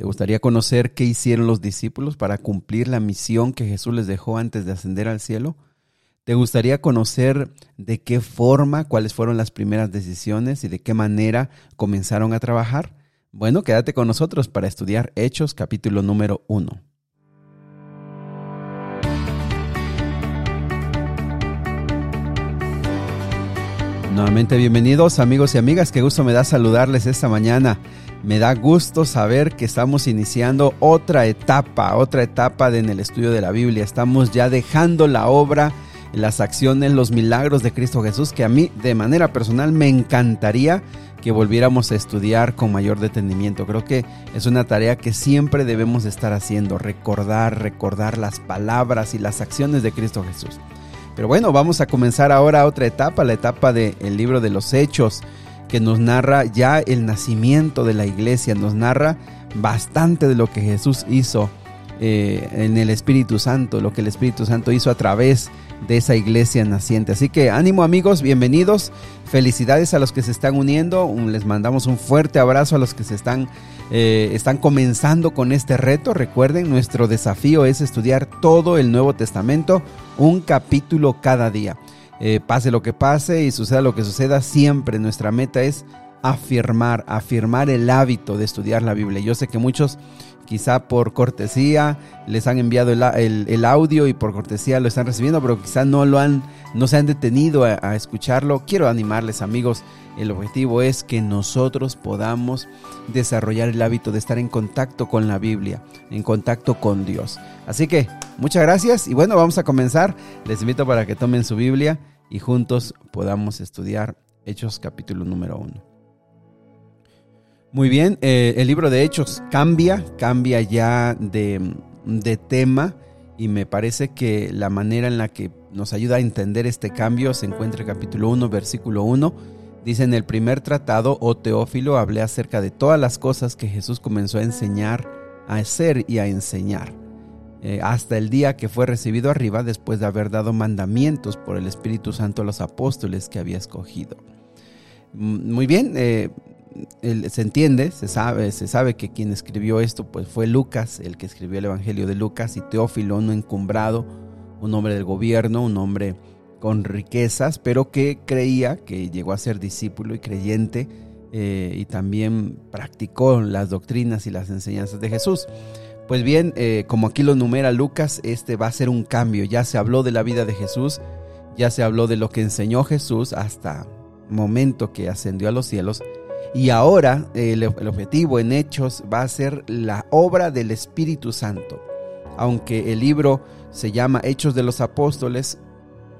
¿Te gustaría conocer qué hicieron los discípulos para cumplir la misión que Jesús les dejó antes de ascender al cielo? ¿Te gustaría conocer de qué forma, cuáles fueron las primeras decisiones y de qué manera comenzaron a trabajar? Bueno, quédate con nosotros para estudiar Hechos capítulo número 1. Nuevamente bienvenidos amigos y amigas, qué gusto me da saludarles esta mañana. Me da gusto saber que estamos iniciando otra etapa, otra etapa en el estudio de la Biblia. Estamos ya dejando la obra, las acciones, los milagros de Cristo Jesús, que a mí de manera personal me encantaría que volviéramos a estudiar con mayor detenimiento. Creo que es una tarea que siempre debemos estar haciendo, recordar, recordar las palabras y las acciones de Cristo Jesús. Pero bueno, vamos a comenzar ahora otra etapa, la etapa del libro de los Hechos que nos narra ya el nacimiento de la iglesia, nos narra bastante de lo que Jesús hizo eh, en el Espíritu Santo, lo que el Espíritu Santo hizo a través de esa iglesia naciente. Así que ánimo amigos, bienvenidos, felicidades a los que se están uniendo, les mandamos un fuerte abrazo a los que se están, eh, están comenzando con este reto. Recuerden, nuestro desafío es estudiar todo el Nuevo Testamento, un capítulo cada día. Eh, pase lo que pase y suceda lo que suceda, siempre nuestra meta es afirmar, afirmar el hábito de estudiar la Biblia. Yo sé que muchos quizá por cortesía les han enviado el, audio y por cortesía lo están recibiendo, pero quizá no lo han, no se han detenido a, escucharlo. Quiero animarles amigos, el objetivo es que nosotros podamos desarrollar el hábito de estar en contacto con la Biblia, en contacto con Dios. Así que muchas gracias y bueno, vamos a comenzar. Les invito para que tomen su Biblia y juntos podamos estudiar Hechos capítulo número 1. Muy bien, eh, el libro de Hechos cambia, cambia ya de, de tema y me parece que la manera en la que nos ayuda a entender este cambio se encuentra en capítulo 1, versículo 1. Dice en el primer tratado, oh Teófilo, hablé acerca de todas las cosas que Jesús comenzó a enseñar, a hacer y a enseñar eh, hasta el día que fue recibido arriba después de haber dado mandamientos por el Espíritu Santo a los apóstoles que había escogido. Mm, muy bien, eh, se entiende, se sabe, se sabe que quien escribió esto pues fue Lucas, el que escribió el Evangelio de Lucas, y Teófilo, un encumbrado, un hombre del gobierno, un hombre con riquezas, pero que creía, que llegó a ser discípulo y creyente, eh, y también practicó las doctrinas y las enseñanzas de Jesús. Pues bien, eh, como aquí lo numera Lucas, este va a ser un cambio. Ya se habló de la vida de Jesús, ya se habló de lo que enseñó Jesús hasta el momento que ascendió a los cielos. Y ahora el, el objetivo en Hechos va a ser la obra del Espíritu Santo. Aunque el libro se llama Hechos de los Apóstoles,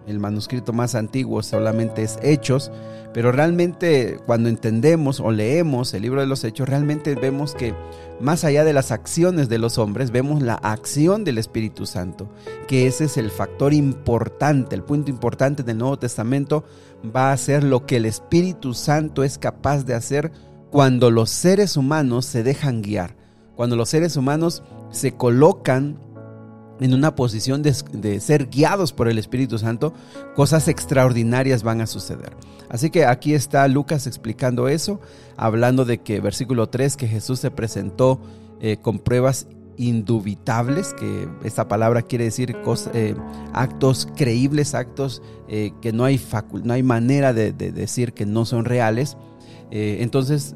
el manuscrito más antiguo solamente es Hechos, pero realmente cuando entendemos o leemos el libro de los Hechos, realmente vemos que más allá de las acciones de los hombres, vemos la acción del Espíritu Santo, que ese es el factor importante, el punto importante del Nuevo Testamento, va a ser lo que el Espíritu Santo es capaz de hacer cuando los seres humanos se dejan guiar, cuando los seres humanos se colocan en una posición de, ser guiados por el Espíritu Santo, cosas extraordinarias van a suceder. Así que aquí está Lucas explicando eso, hablando de que versículo 3, que Jesús se presentó eh, con pruebas indubitables, que esta palabra quiere decir eh, actos creíbles, actos eh, que no hay, no hay manera de, de, decir que no son reales. entonces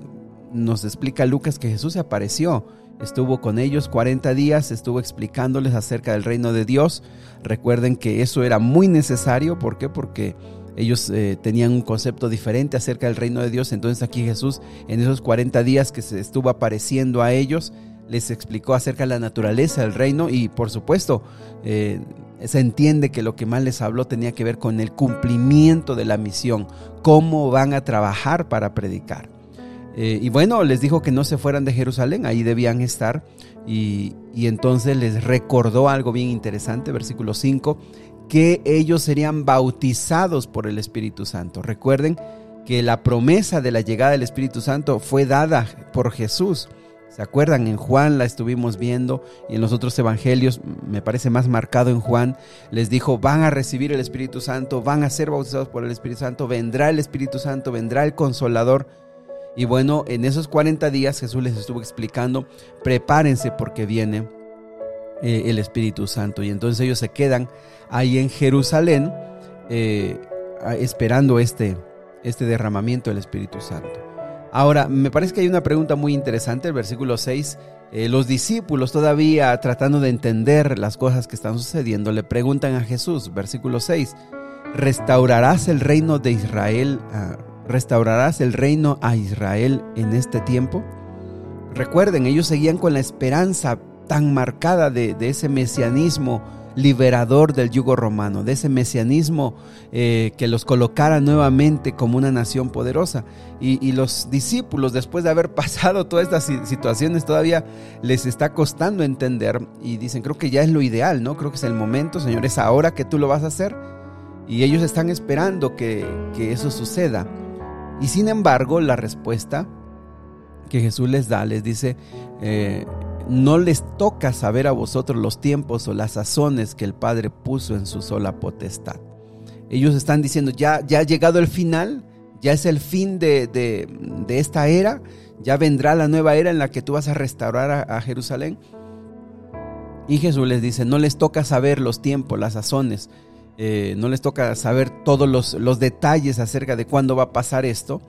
nos explica Lucas que Jesús se apareció estuvo con ellos 40 días, estuvo explicándoles acerca del reino de Dios. Recuerden que eso era muy necesario, ¿por qué? Porque ellos eh, tenían un concepto diferente acerca del reino de Dios. Entonces aquí Jesús, en esos 40 días que se estuvo apareciendo a ellos, les explicó acerca de la naturaleza del reino y por supuesto eh, se entiende que lo que más les habló tenía que ver con el cumplimiento de la misión, cómo van a trabajar para predicar. Eh, y bueno, les dijo que no se fueran de Jerusalén, ahí debían estar. Y, y entonces les recordó algo bien interesante, versículo 5, que ellos serían bautizados por el Espíritu Santo. Recuerden que la promesa de la llegada del Espíritu Santo fue dada por Jesús. ¿Se acuerdan? En Juan la estuvimos viendo y en los otros evangelios, me parece más marcado en Juan, les dijo, van a recibir el Espíritu Santo, van a ser bautizados por el Espíritu Santo, vendrá el Espíritu Santo, vendrá el Consolador. Y bueno, en esos 40 días Jesús les estuvo explicando, prepárense porque viene eh, el Espíritu Santo. Y entonces ellos se quedan ahí en Jerusalén eh, esperando este, este derramamiento del Espíritu Santo. Ahora, me parece que hay una pregunta muy interesante, el versículo 6. Eh, los discípulos todavía tratando de entender las cosas que están sucediendo, le preguntan a Jesús, versículo 6, ¿restaurarás el reino de Israel? Ah, ¿Restaurarás el reino a Israel en este tiempo? Recuerden, ellos seguían con la esperanza tan marcada de, ese mesianismo liberador del yugo romano, de ese mesianismo eh, que los colocara nuevamente como una nación poderosa. Y, los discípulos, después de haber pasado todas estas situaciones, todavía les está costando entender y dicen, creo que ya es lo ideal, ¿no? Creo que es el momento, Señor, es ahora que tú lo vas a hacer. Y ellos están esperando que, eso suceda. Y sin embargo, la respuesta que Jesús les da, les dice, eh, no les toca saber a vosotros los tiempos o las sazones que el Padre puso en su sola potestad. Ellos están diciendo, ya, ya ha llegado el final, ya es el fin de, esta era, ya vendrá la nueva era en la que tú vas a restaurar a, Jerusalén. Y Jesús les dice, no les toca saber los tiempos, las sazones, eh, no les toca saber todos los, los, detalles acerca de cuándo va a pasar esto.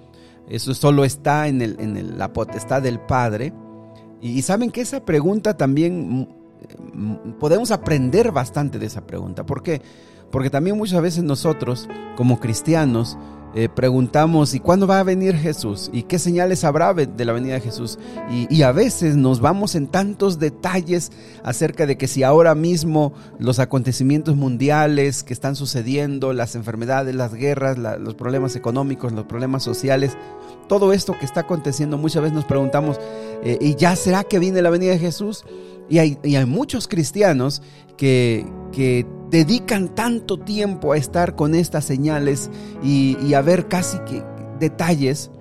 Eso solo está en, el, en la potestad del Padre. Y saben que esa pregunta también mm, mm, podemos aprender bastante de esa pregunta. ¿Por qué? Porque también muchas veces nosotros, como cristianos, eh, preguntamos, ¿y cuándo va a venir Jesús? ¿Y qué señales habrá de la venida de Jesús? Y, a veces nos vamos en tantos detalles acerca de que si ahora mismo los acontecimientos mundiales que están sucediendo, las enfermedades, las guerras, los problemas económicos, los problemas sociales, todo esto que está aconteciendo, muchas veces nos preguntamos, eh, ¿y ya será que viene la venida de Jesús? Y hay, hay muchos cristianos que, que, dedican tanto tiempo a estar con estas señales y, a ver casi que detalles.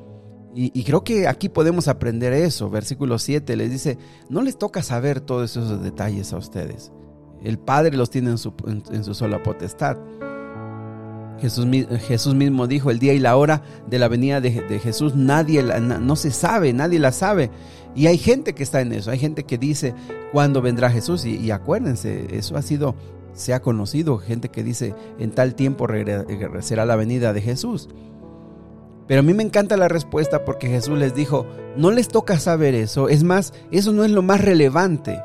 Y, creo que aquí podemos aprender eso. Versículo 7 les dice, no les toca saber todos esos detalles a ustedes. El Padre los tiene en su, en su sola potestad. Jesús, Jesús, mismo dijo, el día y la hora de la venida de, Jesús nadie no se sabe, nadie la sabe. Y hay gente que está en eso, hay gente que dice cuándo vendrá Jesús. Y, acuérdense, eso ha sido, se ha conocido, gente que dice en tal tiempo será la venida de Jesús. Pero a mí me encanta la respuesta porque Jesús les dijo, no les toca saber eso, es más, eso no es lo más relevante.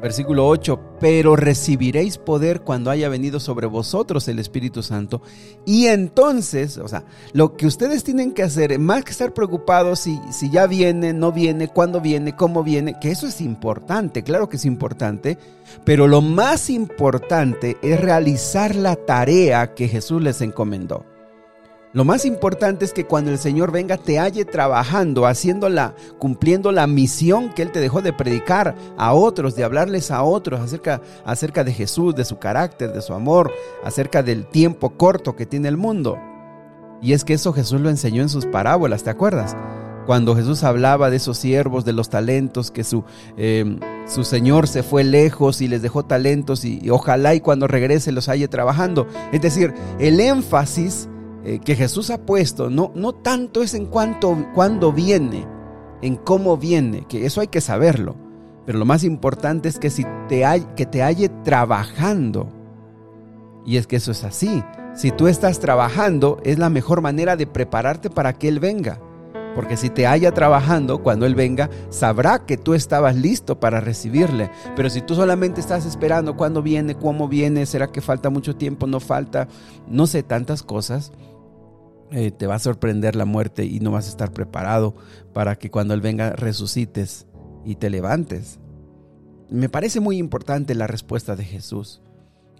Versículo 8, pero recibiréis poder cuando haya venido sobre vosotros el Espíritu Santo. Y entonces, o sea, lo que ustedes tienen que hacer, más que estar preocupados si, si ya viene, no viene, cuándo viene, cómo viene, que eso es importante, claro que es importante, pero lo más importante es realizar la tarea que Jesús les encomendó. Lo más importante es que cuando el Señor venga te halle trabajando, haciéndola, cumpliendo la misión que Él te dejó de predicar a otros, de hablarles a otros acerca, acerca de Jesús, de su carácter, de su amor, acerca del tiempo corto que tiene el mundo. Y es que eso Jesús lo enseñó en sus parábolas, ¿te acuerdas? Cuando Jesús hablaba de esos siervos, de los talentos, que su, em, su Señor se fue lejos y les dejó talentos y, y ojalá y cuando regrese los halle trabajando. Es decir, el énfasis eh, que Jesús ha puesto no, no tanto es en cuanto, cuándo viene, en cómo viene, que eso hay que saberlo. Pero lo más importante es que, si te hay, que te halle trabajando. Y es que eso es así. Si tú estás trabajando, es la mejor manera de prepararte para que Él venga. Porque si te haya trabajando, cuando Él venga, sabrá que tú estabas listo para recibirle. Pero si tú solamente estás esperando cuándo viene, cómo viene, será que falta mucho tiempo, no falta, no sé, tantas cosas, eh, te va a sorprender la muerte y no vas a estar preparado para que cuando Él venga resucites y te levantes. Me parece muy importante la respuesta de Jesús.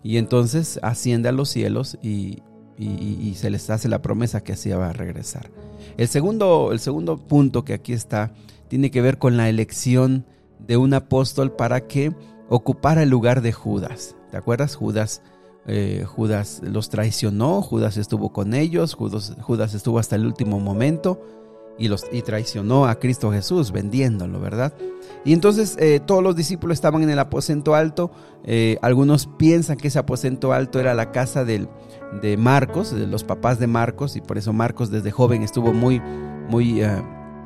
Y entonces asciende a los cielos y, y, se les hace la promesa que así va a regresar. El segundo, el segundo punto que aquí está tiene que ver con la elección de un apóstol para que ocupara el lugar de Judas. ¿Te acuerdas? Judas, eh, Judas los traicionó, Judas estuvo con ellos, Judas, Judas estuvo hasta el último momento y, los, y traicionó a Cristo Jesús vendiéndolo, ¿verdad? Y entonces eh, todos los discípulos estaban en el aposento alto. Eh, algunos piensan que ese aposento alto era la casa de Marcos, de los papás de Marcos, y por eso Marcos desde joven estuvo muy, muy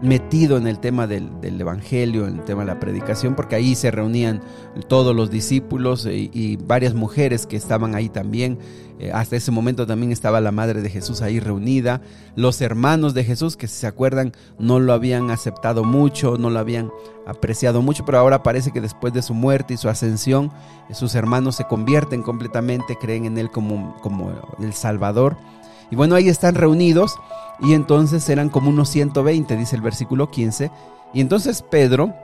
metido en el tema del, Evangelio, en el tema de la predicación, porque ahí se reunían todos los discípulos y, varias mujeres que estaban ahí también. Eh, hasta ese momento también estaba la madre de Jesús ahí reunida. Los hermanos de Jesús, que si se acuerdan, no lo habían aceptado mucho, no lo habían apreciado mucho, pero ahora parece que después de su muerte y su ascensión, sus hermanos se convierten completamente, creen en Él como, como el Salvador. Y bueno, ahí están reunidos y entonces eran como unos 120, dice el versículo 15. Y entonces Pedro,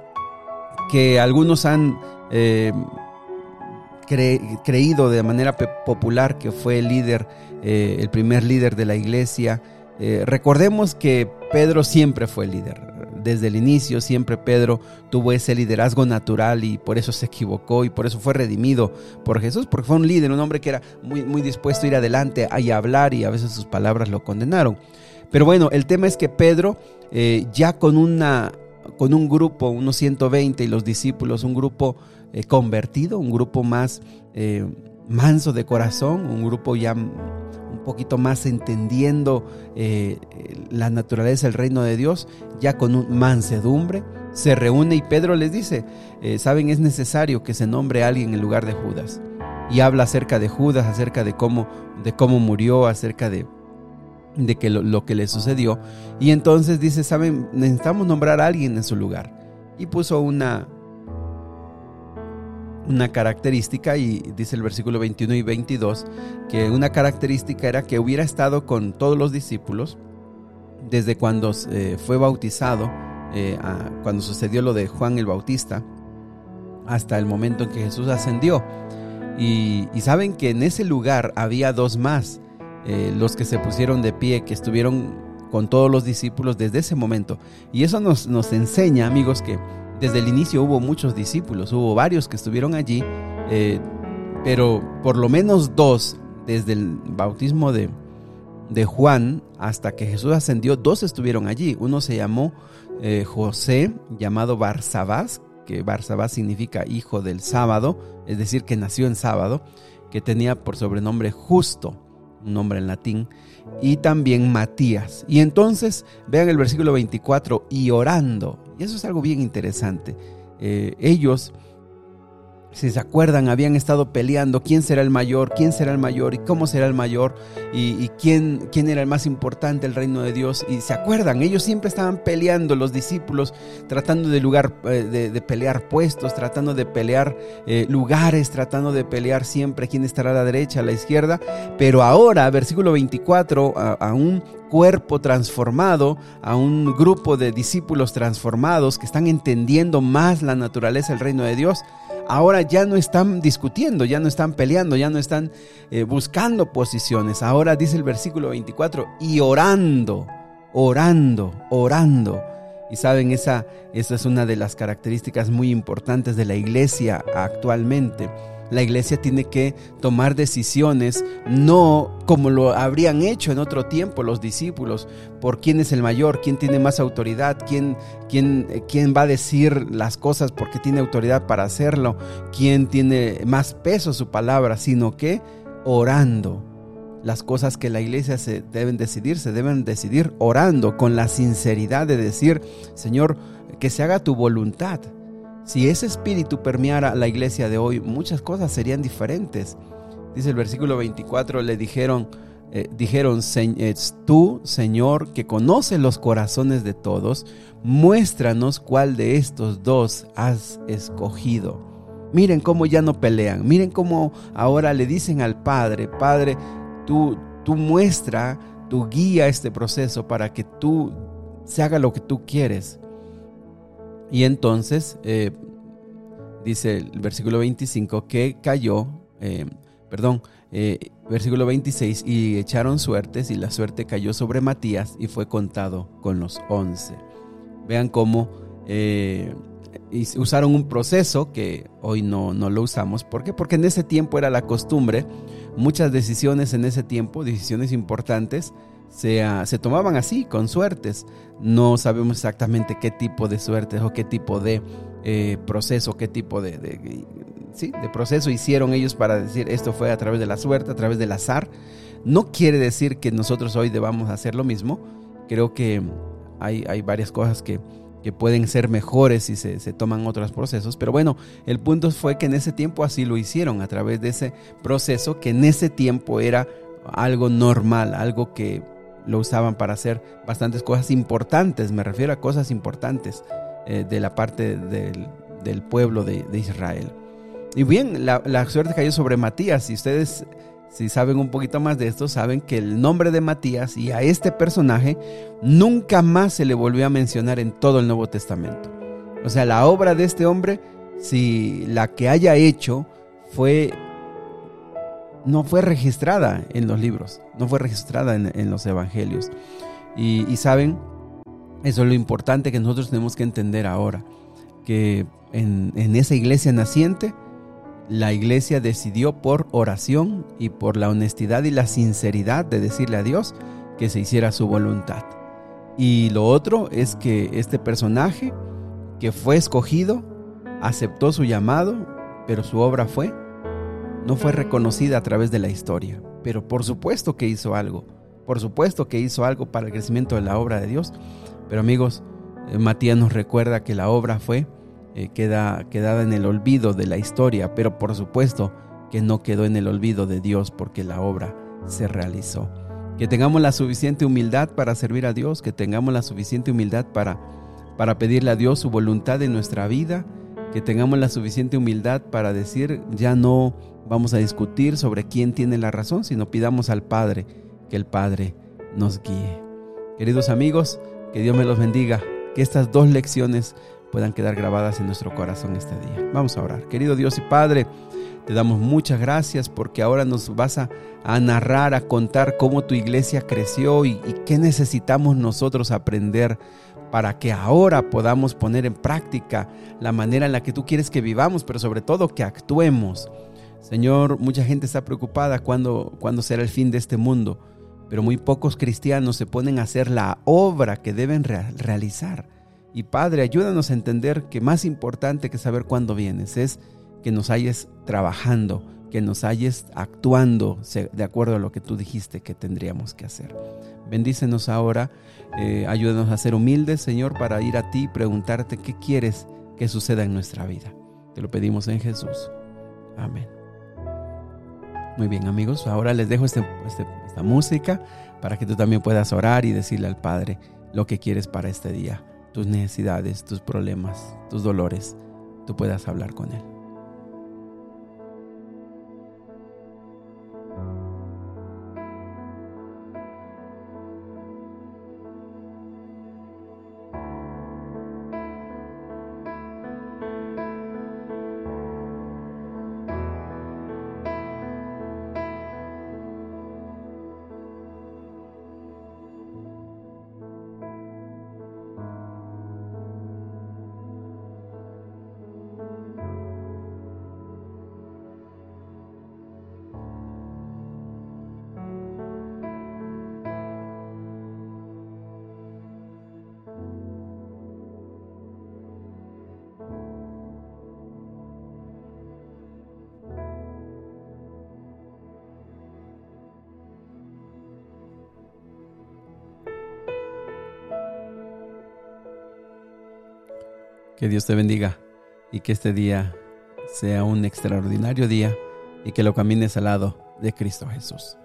que algunos han eh, creído de manera popular que fue el líder, eh, el primer líder de la iglesia, eh, recordemos que Pedro siempre fue líder. Desde el inicio siempre Pedro tuvo ese liderazgo natural y por eso se equivocó y por eso fue redimido por Jesús, porque fue un líder, un hombre que era muy, muy dispuesto a ir adelante y a hablar y a veces sus palabras lo condenaron. Pero bueno, el tema es que Pedro, eh, ya con, una, con un grupo, unos 120 y los discípulos, un grupo eh, convertido, un grupo más eh, manso de corazón, un grupo ya poquito más entendiendo la naturaleza del reino de Dios, ya con mansedumbre, se reúne y Pedro les dice, saben, es necesario que se nombre alguien en lugar de Judas. Y habla acerca de Judas, acerca de cómo, de cómo murió, acerca de, de que lo, que le sucedió. Y entonces dice, saben, necesitamos nombrar a alguien en su lugar. Y puso una, una característica, y dice el versículo 21 y 22, que una característica era que hubiera estado con todos los discípulos desde cuando eh, fue bautizado, eh, cuando sucedió lo de Juan el Bautista, hasta el momento en que Jesús ascendió. Y, saben que en ese lugar había dos más eh, los que se pusieron de pie, que estuvieron con todos los discípulos desde ese momento. Y eso nos, nos enseña, amigos, que desde el inicio hubo muchos discípulos, hubo varios que estuvieron allí, eh, pero por lo menos dos, desde el bautismo de, de Juan hasta que Jesús ascendió, dos estuvieron allí. Uno se llamó eh, José, llamado Barsabás, que Barsabás significa hijo del sábado, es decir, que nació en sábado, que tenía por sobrenombre justo un nombre en latín, y también Matías. Y entonces vean el versículo 24, y orando, y eso es algo bien interesante. Eh, ellos si se acuerdan, habían estado peleando quién será el mayor, quién será el mayor y cómo será el mayor y, quién, quién era el más importante el reino de Dios. Y se acuerdan, ellos siempre estaban peleando, los discípulos, tratando de, lugar, eh, de, pelear puestos, tratando de pelear eh, lugares, tratando de pelear siempre quién estará a la derecha, a la izquierda. Pero ahora, versículo 24, a un cuerpo transformado, a un grupo de discípulos transformados que están entendiendo más la naturaleza del reino de Dios ahora ya no están discutiendo, ya no están peleando, ya no están eh, buscando posiciones. Ahora dice el versículo 24, y orando, orando, orando. Y saben, esa, esa es una de las características muy importantes de la iglesia actualmente la iglesia tiene que tomar decisiones no como lo habrían hecho en otro tiempo los discípulos, por quién es el mayor, quién tiene más autoridad, quién, quién, quién va a decir las cosas porque tiene autoridad para hacerlo, quién tiene más peso su palabra, sino que orando. Las cosas que la iglesia se deben decidir, se deben decidir orando con la sinceridad de decir, Señor, que se haga tu voluntad si ese espíritu permeara la iglesia de hoy, muchas cosas serían diferentes. Dice el versículo 24, le dijeron, eh, dijeron, tú, Señor, que conoces los corazones de todos, muéstranos cuál de estos dos has escogido. Miren cómo ya no pelean, miren cómo ahora le dicen al Padre, Padre, tú, tú muestra, tú guía este proceso para que tú se haga lo que tú quieres. Y entonces, eh, dice el versículo 25, que cayó, eh, perdón, eh, versículo 26, y echaron suertes y la suerte cayó sobre Matías y fue contado con los once. Vean cómo usaron un proceso que hoy no, no lo usamos. ¿Por qué? Porque en ese tiempo era la costumbre, muchas decisiones en ese tiempo, decisiones importantes, se, ah, se, tomaban así, con suertes. No sabemos exactamente qué tipo de suertes o qué tipo de eh, proceso, qué tipo de, de proceso hicieron ellos para decir esto fue a través de la suerte, a través del azar. No quiere decir que nosotros hoy debamos hacer lo mismo. Creo que hay, hay varias cosas que, que pueden ser mejores si se, se, toman otros procesos. Pero bueno, el punto fue que en ese tiempo así lo hicieron, a través de ese proceso que en ese tiempo era algo normal, algo que lo usaban para hacer bastantes cosas importantes, me refiero a cosas importantes eh, de la parte del, del pueblo de, de Israel. Y bien, la, suerte cayó sobre Matías. Y ustedes, si saben un poquito más de esto, saben que el nombre de Matías y a este personaje nunca más se le volvió a mencionar en todo el Nuevo Testamento. O sea, la obra de este hombre, si la que haya hecho fue no fue registrada en los libros, no fue registrada en, los evangelios. Y, saben, eso es lo importante que nosotros tenemos que entender ahora, que en, en esa iglesia naciente, la iglesia decidió por oración y por la honestidad y la sinceridad de decirle a Dios que se hiciera su voluntad. Y lo otro es que este personaje que fue escogido aceptó su llamado, pero su obra fue no fue reconocida a través de la historia. Pero por supuesto que hizo algo. Por supuesto que hizo algo para el crecimiento de la obra de Dios. Pero amigos, eh, Matías nos recuerda que la obra fue eh, queda, quedada en el olvido de la historia, pero por supuesto que no quedó en el olvido de Dios porque la obra se realizó. Que tengamos la suficiente humildad para servir a Dios, que tengamos la suficiente humildad para, para pedirle a Dios su voluntad en nuestra vida, que tengamos la suficiente humildad para decir, ya no vamos a discutir sobre quién tiene la razón, sino pidamos al Padre que el Padre nos guíe. Queridos amigos, que Dios me los bendiga, que estas dos lecciones puedan quedar grabadas en nuestro corazón este día. Vamos a orar. Querido Dios y Padre, te damos muchas gracias porque ahora nos vas a, narrar, a contar cómo tu iglesia creció y, qué necesitamos nosotros aprender para que ahora podamos poner en práctica la manera en la que tú quieres que vivamos, pero sobre todo que actuemos. Señor, mucha gente está preocupada cuando, cuando será el fin de este mundo, pero muy pocos cristianos se ponen a hacer la obra que deben realizar. Y Padre, ayúdanos a entender que más importante que saber cuándo vienes es que nos hayas trabajando, que nos hayas actuando de acuerdo a lo que tú dijiste que tendríamos que hacer. Bendícenos ahora, eh, ayúdanos a ser humildes, Señor, para ir a ti y preguntarte qué quieres que suceda en nuestra vida. Te lo pedimos en Jesús. Amén. Muy bien amigos, ahora les dejo este, este, esta música para que tú también puedas orar y decirle al Padre lo que quieres para este día tus necesidades, tus problemas, tus dolores, tú puedas hablar con Él. Que Dios te bendiga y que este día sea un extraordinario día y que lo camines al lado de Cristo Jesús.